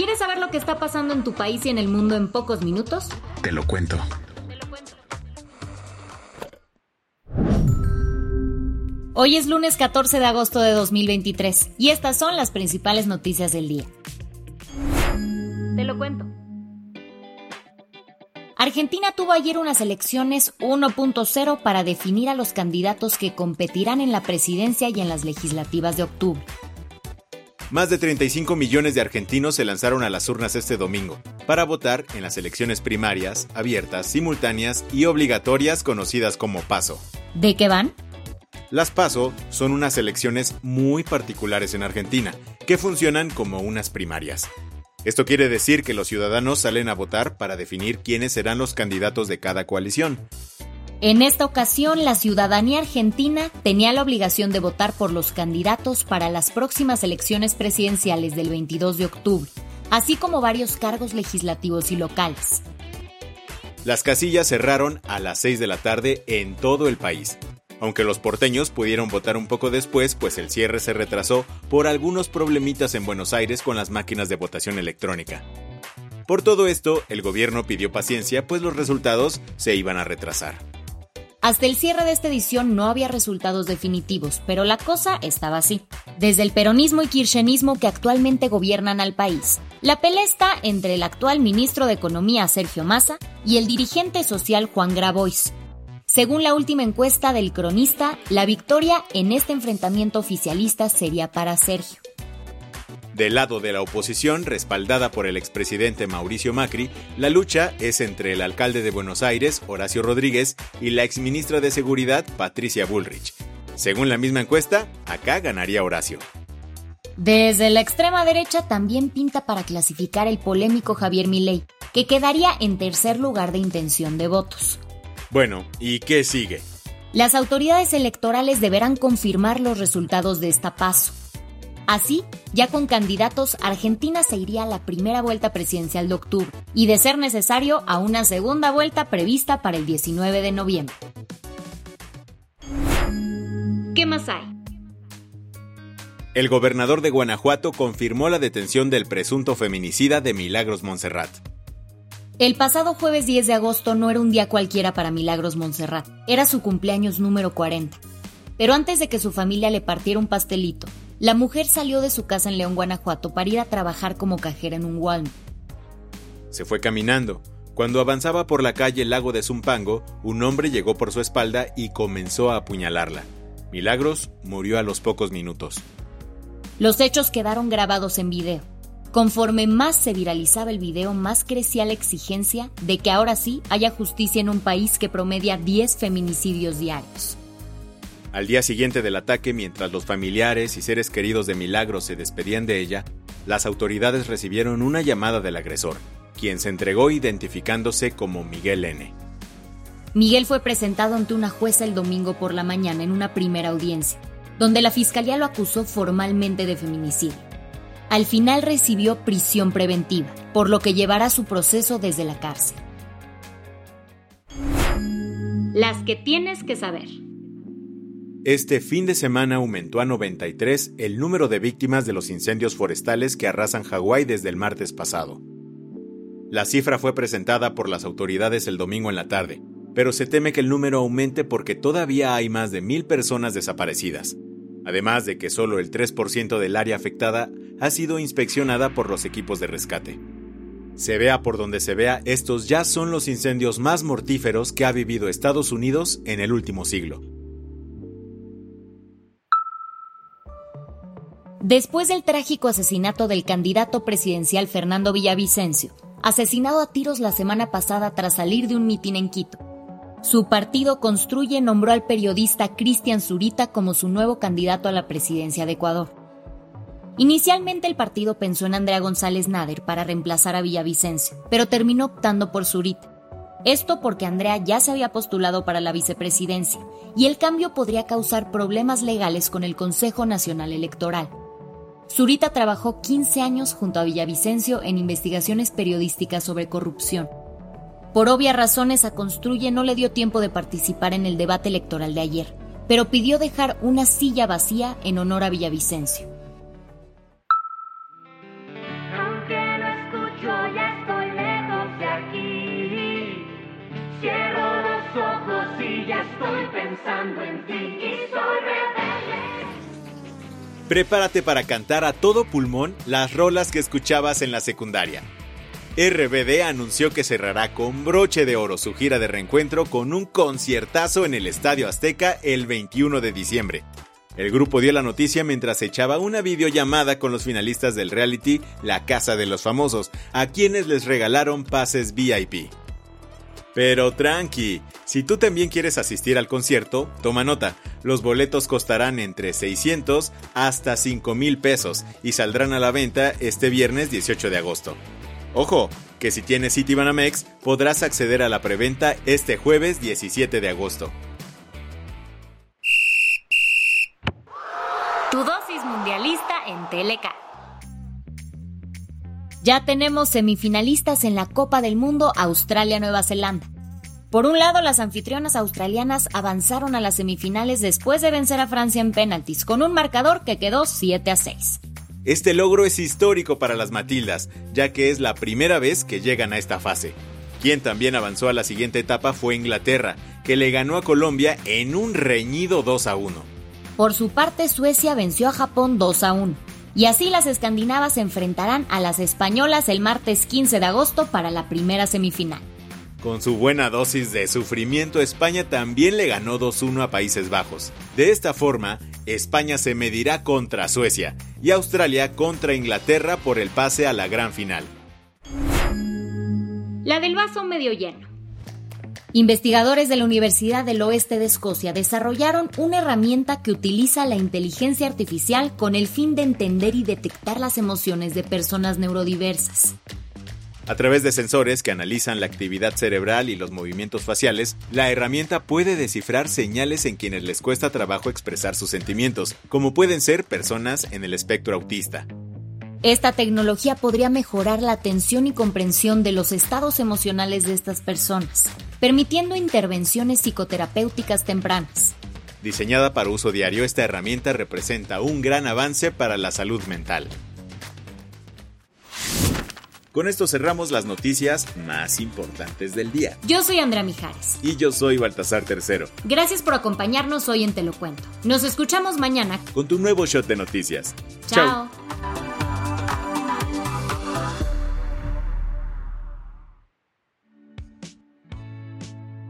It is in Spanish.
¿Quieres saber lo que está pasando en tu país y en el mundo en pocos minutos? Te lo cuento. Hoy es lunes 14 de agosto de 2023 y estas son las principales noticias del día. Te lo cuento. Argentina tuvo ayer unas elecciones 1.0 para definir a los candidatos que competirán en la presidencia y en las legislativas de octubre. Más de 35 millones de argentinos se lanzaron a las urnas este domingo para votar en las elecciones primarias, abiertas, simultáneas y obligatorias conocidas como PASO. ¿De qué van? Las PASO son unas elecciones muy particulares en Argentina, que funcionan como unas primarias. Esto quiere decir que los ciudadanos salen a votar para definir quiénes serán los candidatos de cada coalición. En esta ocasión, la ciudadanía argentina tenía la obligación de votar por los candidatos para las próximas elecciones presidenciales del 22 de octubre, así como varios cargos legislativos y locales. Las casillas cerraron a las 6 de la tarde en todo el país, aunque los porteños pudieron votar un poco después, pues el cierre se retrasó por algunos problemitas en Buenos Aires con las máquinas de votación electrónica. Por todo esto, el gobierno pidió paciencia, pues los resultados se iban a retrasar. Hasta el cierre de esta edición no había resultados definitivos, pero la cosa estaba así. Desde el peronismo y kirchnerismo que actualmente gobiernan al país, la pelea está entre el actual ministro de Economía Sergio Massa y el dirigente social Juan Grabois. Según la última encuesta del cronista, la victoria en este enfrentamiento oficialista sería para Sergio. Del lado de la oposición, respaldada por el expresidente Mauricio Macri, la lucha es entre el alcalde de Buenos Aires, Horacio Rodríguez, y la exministra de Seguridad, Patricia Bullrich. Según la misma encuesta, acá ganaría Horacio. Desde la extrema derecha también pinta para clasificar el polémico Javier Milei, que quedaría en tercer lugar de intención de votos. Bueno, ¿y qué sigue? Las autoridades electorales deberán confirmar los resultados de esta paso. Así, ya con candidatos, Argentina se iría a la primera vuelta presidencial de octubre y, de ser necesario, a una segunda vuelta prevista para el 19 de noviembre. ¿Qué más hay? El gobernador de Guanajuato confirmó la detención del presunto feminicida de Milagros Montserrat. El pasado jueves 10 de agosto no era un día cualquiera para Milagros Montserrat, era su cumpleaños número 40. Pero antes de que su familia le partiera un pastelito, la mujer salió de su casa en León, Guanajuato, para ir a trabajar como cajera en un Walmart. Se fue caminando. Cuando avanzaba por la calle Lago de Zumpango, un hombre llegó por su espalda y comenzó a apuñalarla. Milagros murió a los pocos minutos. Los hechos quedaron grabados en video. Conforme más se viralizaba el video, más crecía la exigencia de que ahora sí haya justicia en un país que promedia 10 feminicidios diarios. Al día siguiente del ataque, mientras los familiares y seres queridos de Milagros se despedían de ella, las autoridades recibieron una llamada del agresor, quien se entregó identificándose como Miguel N. Miguel fue presentado ante una jueza el domingo por la mañana en una primera audiencia, donde la fiscalía lo acusó formalmente de feminicidio. Al final recibió prisión preventiva, por lo que llevará su proceso desde la cárcel. Las que tienes que saber. Este fin de semana aumentó a 93 el número de víctimas de los incendios forestales que arrasan Hawái desde el martes pasado. La cifra fue presentada por las autoridades el domingo en la tarde, pero se teme que el número aumente porque todavía hay más de mil personas desaparecidas, además de que solo el 3% del área afectada ha sido inspeccionada por los equipos de rescate. Se vea por donde se vea, estos ya son los incendios más mortíferos que ha vivido Estados Unidos en el último siglo. Después del trágico asesinato del candidato presidencial Fernando Villavicencio, asesinado a tiros la semana pasada tras salir de un mitin en Quito, su partido Construye nombró al periodista Cristian Zurita como su nuevo candidato a la presidencia de Ecuador. Inicialmente el partido pensó en Andrea González Nader para reemplazar a Villavicencio, pero terminó optando por Zurita. Esto porque Andrea ya se había postulado para la vicepresidencia y el cambio podría causar problemas legales con el Consejo Nacional Electoral. Zurita trabajó 15 años junto a Villavicencio en investigaciones periodísticas sobre corrupción. Por obvias razones a Construye no le dio tiempo de participar en el debate electoral de ayer, pero pidió dejar una silla vacía en honor a Villavicencio. Prepárate para cantar a todo pulmón las rolas que escuchabas en la secundaria. RBD anunció que cerrará con broche de oro su gira de reencuentro con un conciertazo en el Estadio Azteca el 21 de diciembre. El grupo dio la noticia mientras echaba una videollamada con los finalistas del reality La Casa de los Famosos, a quienes les regalaron pases VIP. Pero tranqui, si tú también quieres asistir al concierto, toma nota, los boletos costarán entre 600 hasta 5 mil pesos y saldrán a la venta este viernes 18 de agosto. Ojo, que si tienes Citibanamex podrás acceder a la preventa este jueves 17 de agosto. Tu dosis mundialista en Teleca. Ya tenemos semifinalistas en la Copa del Mundo Australia-Nueva Zelanda. Por un lado, las anfitrionas australianas avanzaron a las semifinales después de vencer a Francia en penaltis, con un marcador que quedó 7 a 6. Este logro es histórico para las Matildas, ya que es la primera vez que llegan a esta fase. Quien también avanzó a la siguiente etapa fue Inglaterra, que le ganó a Colombia en un reñido 2 a 1. Por su parte, Suecia venció a Japón 2 a 1. Y así las escandinavas se enfrentarán a las españolas el martes 15 de agosto para la primera semifinal. Con su buena dosis de sufrimiento, España también le ganó 2-1 a Países Bajos. De esta forma, España se medirá contra Suecia y Australia contra Inglaterra por el pase a la gran final. La del vaso medio lleno. Investigadores de la Universidad del Oeste de Escocia desarrollaron una herramienta que utiliza la inteligencia artificial con el fin de entender y detectar las emociones de personas neurodiversas. A través de sensores que analizan la actividad cerebral y los movimientos faciales, la herramienta puede descifrar señales en quienes les cuesta trabajo expresar sus sentimientos, como pueden ser personas en el espectro autista. Esta tecnología podría mejorar la atención y comprensión de los estados emocionales de estas personas, permitiendo intervenciones psicoterapéuticas tempranas. Diseñada para uso diario, esta herramienta representa un gran avance para la salud mental. Con esto cerramos las noticias más importantes del día. Yo soy Andrea Mijares. Y yo soy Baltasar Tercero. Gracias por acompañarnos hoy en Te lo Cuento. Nos escuchamos mañana con tu nuevo shot de noticias. Chao.